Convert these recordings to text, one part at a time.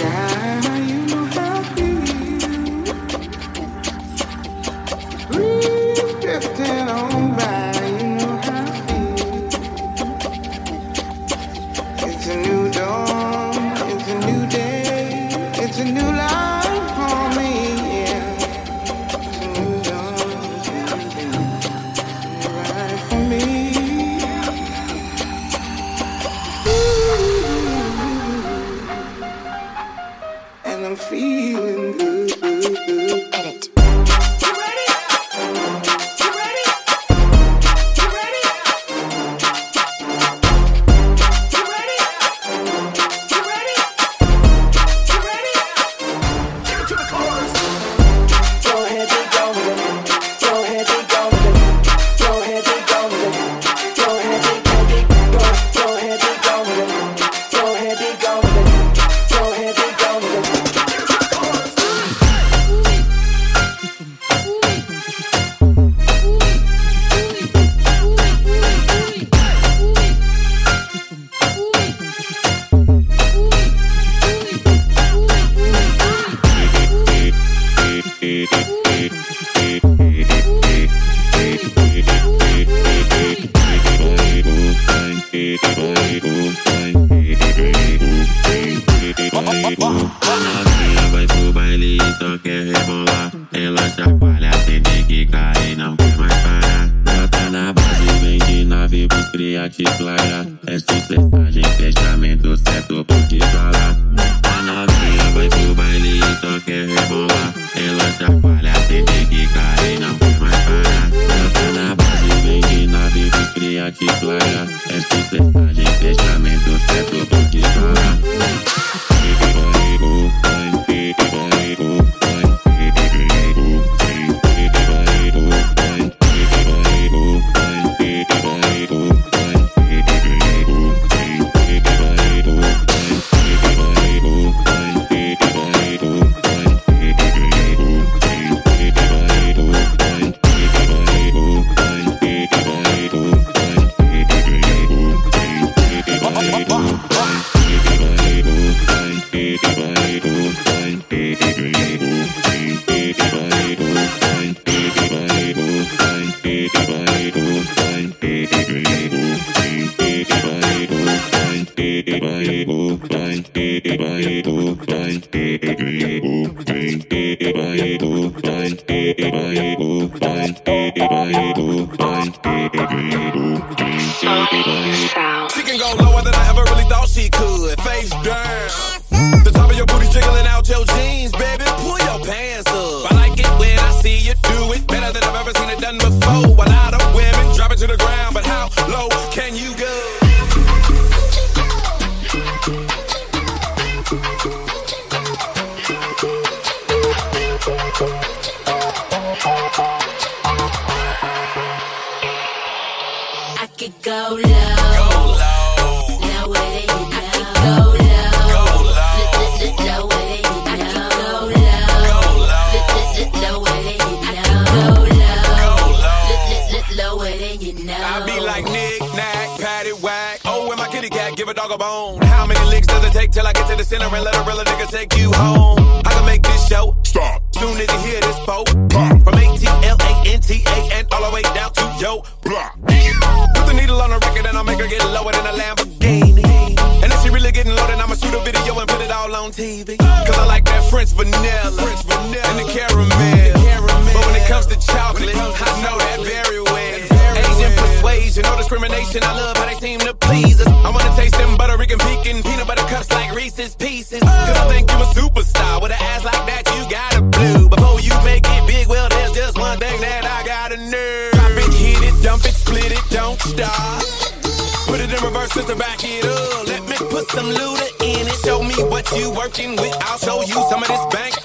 down. Sonic. She can go lower. dog a bone. How many licks does it take till I get to the center and let a real nigga take you home? I can make this show stop. Soon as you hear this po pop from A-T-L-A-N-T-A and all the way down to yo block. Put the needle on the record and I'll make her get lower than a Lamborghini. And if she really getting loaded, I'ma shoot a video and put it all on TV. Cause I like that French vanilla, French vanilla. and the caramel. But when it comes to chocolate, comes to I know chocolate. that very well. Asian persuasion, no discrimination. I love how they working. I'll show you some of this bank.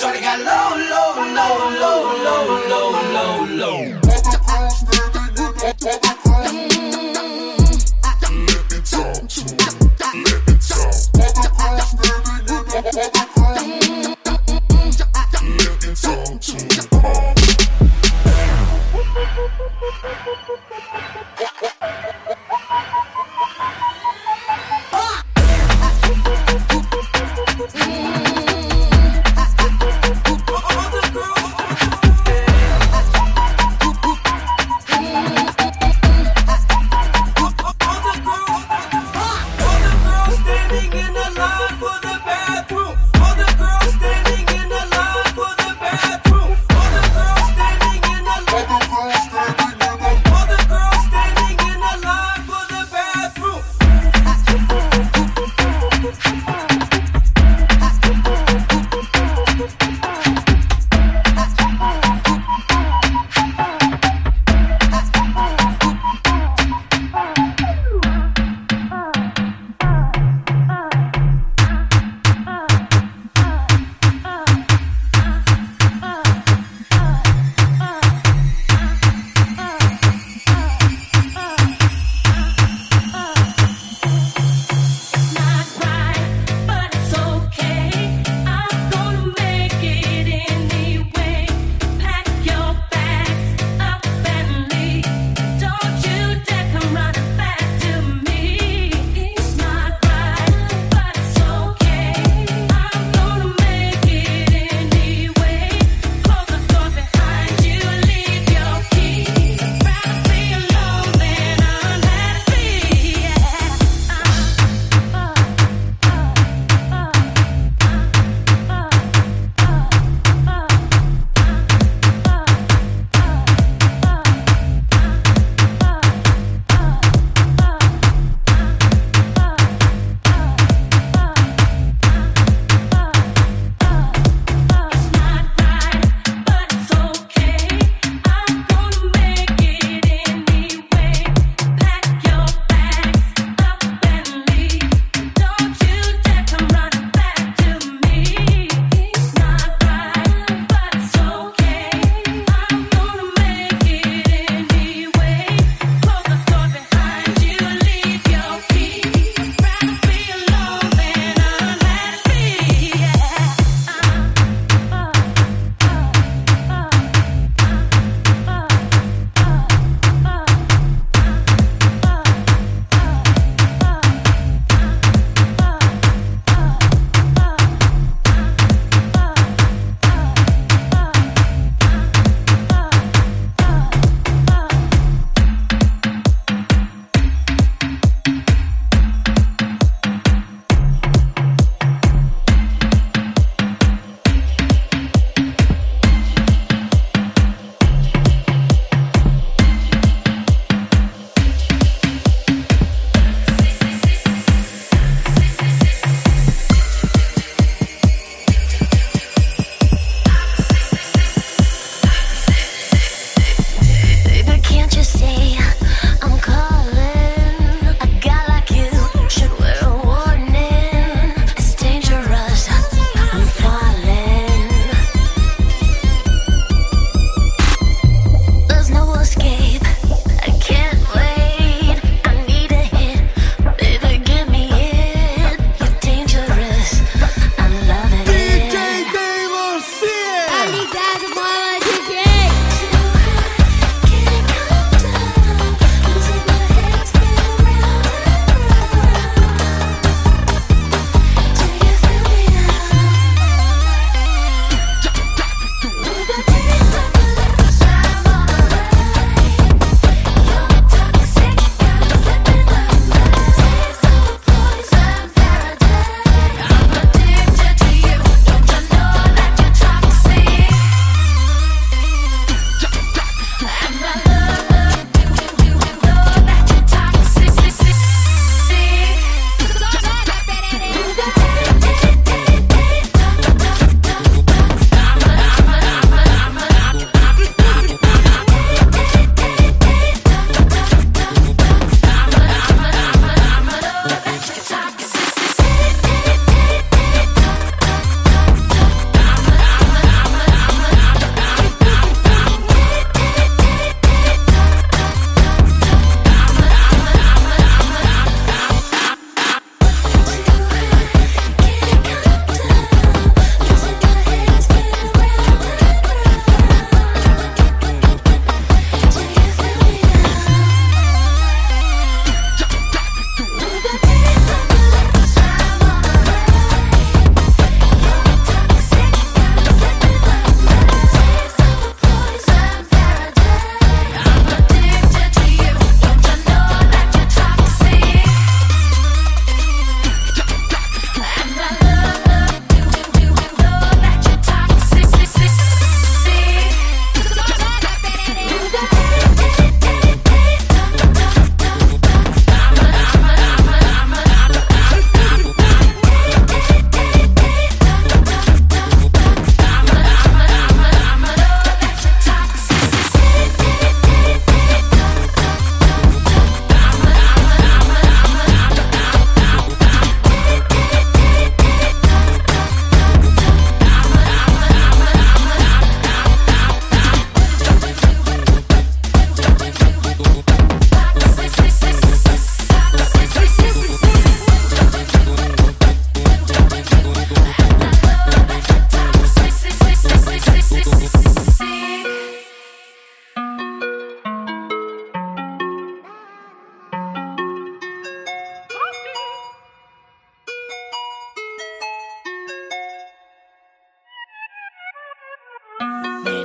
Shorty got low,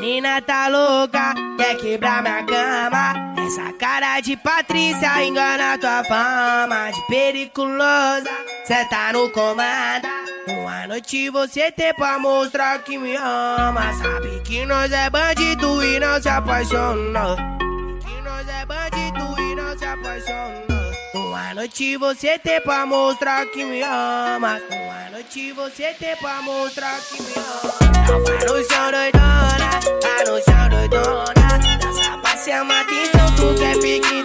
Menina tá louca, quer quebrar minha cama. Essa cara de Patrícia engana tua fama de periculosa. Cê tá no comando. Uma noite você tem pra mostrar que me ama. Sabe que nós é bandido e não se apaixona. Que nós é bandido e não se apaixona. Uma noite você tem pra mostrar que me ama. Uma noite você tem pra mostrar que me ama. Não vai no chão doidona, no chão doidona. Dança pra tu quer pique.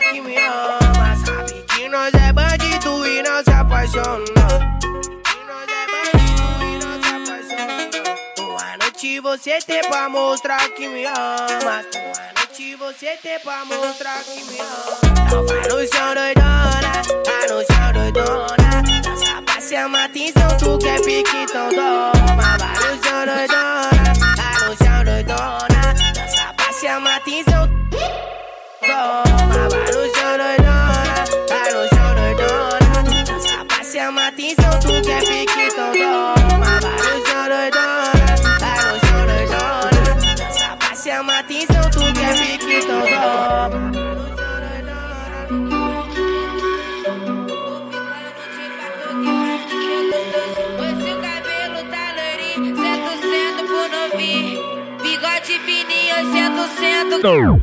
Que me ama. Sabe que nós é bandido e não se apaixona. É. Uma noite você tem pra mostrar que me ama. Uma noite você tem pra mostrar que me ama. Então no chão doidona, vai no chão doidona. Dança pra chamar atenção, tu quer pique, então toma. Vai no chão doidona,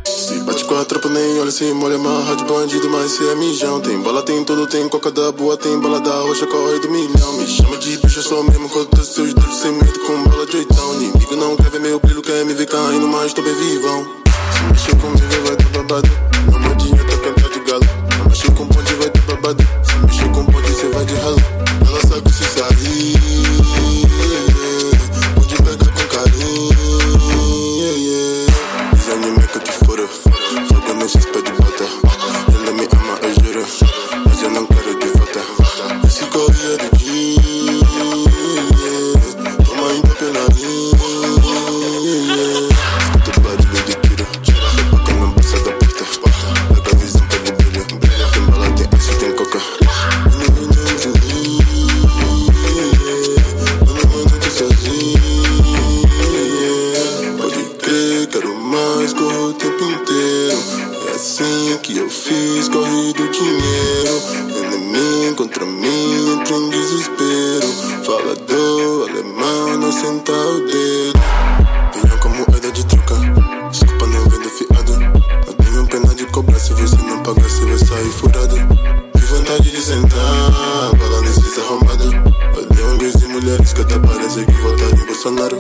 Se bate com a tropa, nem olha, se molha, marra de bandido, mas cê é mijão. Tem bala, tem tudo, tem coca da boa, tem bala da roxa, corre do milhão. Me chama de bicho, eu sou mesmo, contra seus dedos, sem medo, com bala de oitão. Inimigo não quer ver meu brilho, quer me ver caindo, mas tô bem vivão. Se mexer comigo, vai ter babado. Se não pagar, você vai sair furado. Que vontade de sentar, bala nesses arrombados. Olhei homens e mulheres que até parece que votaram em Bolsonaro.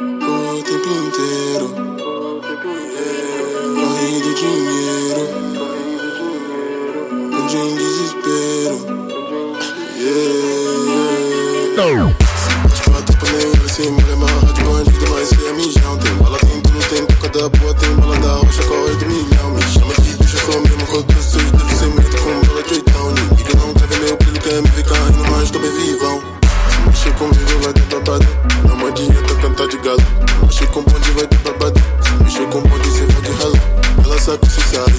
O tempo inteiro. Corre do dinheiro. Entra em desespero. Yeah. Se bate pra nem se molha, marra de bandido, mas cê é mijão. Tem da boa, tem bala da rocha, corre do milhão. Me chama de bicho, sou mesmo, com todos seus dedos, sem medo, com bala de oitão. Ninguém não ver meu brilho, quer me ver caindo, mas tô bem vivão. Se mexer comigo, vai ter babado. Não adianta cantar de galo. Mexer com bonde, vai ter babado. Mexer com bonde, cê vai de ralo. Ela sabe sair. Pode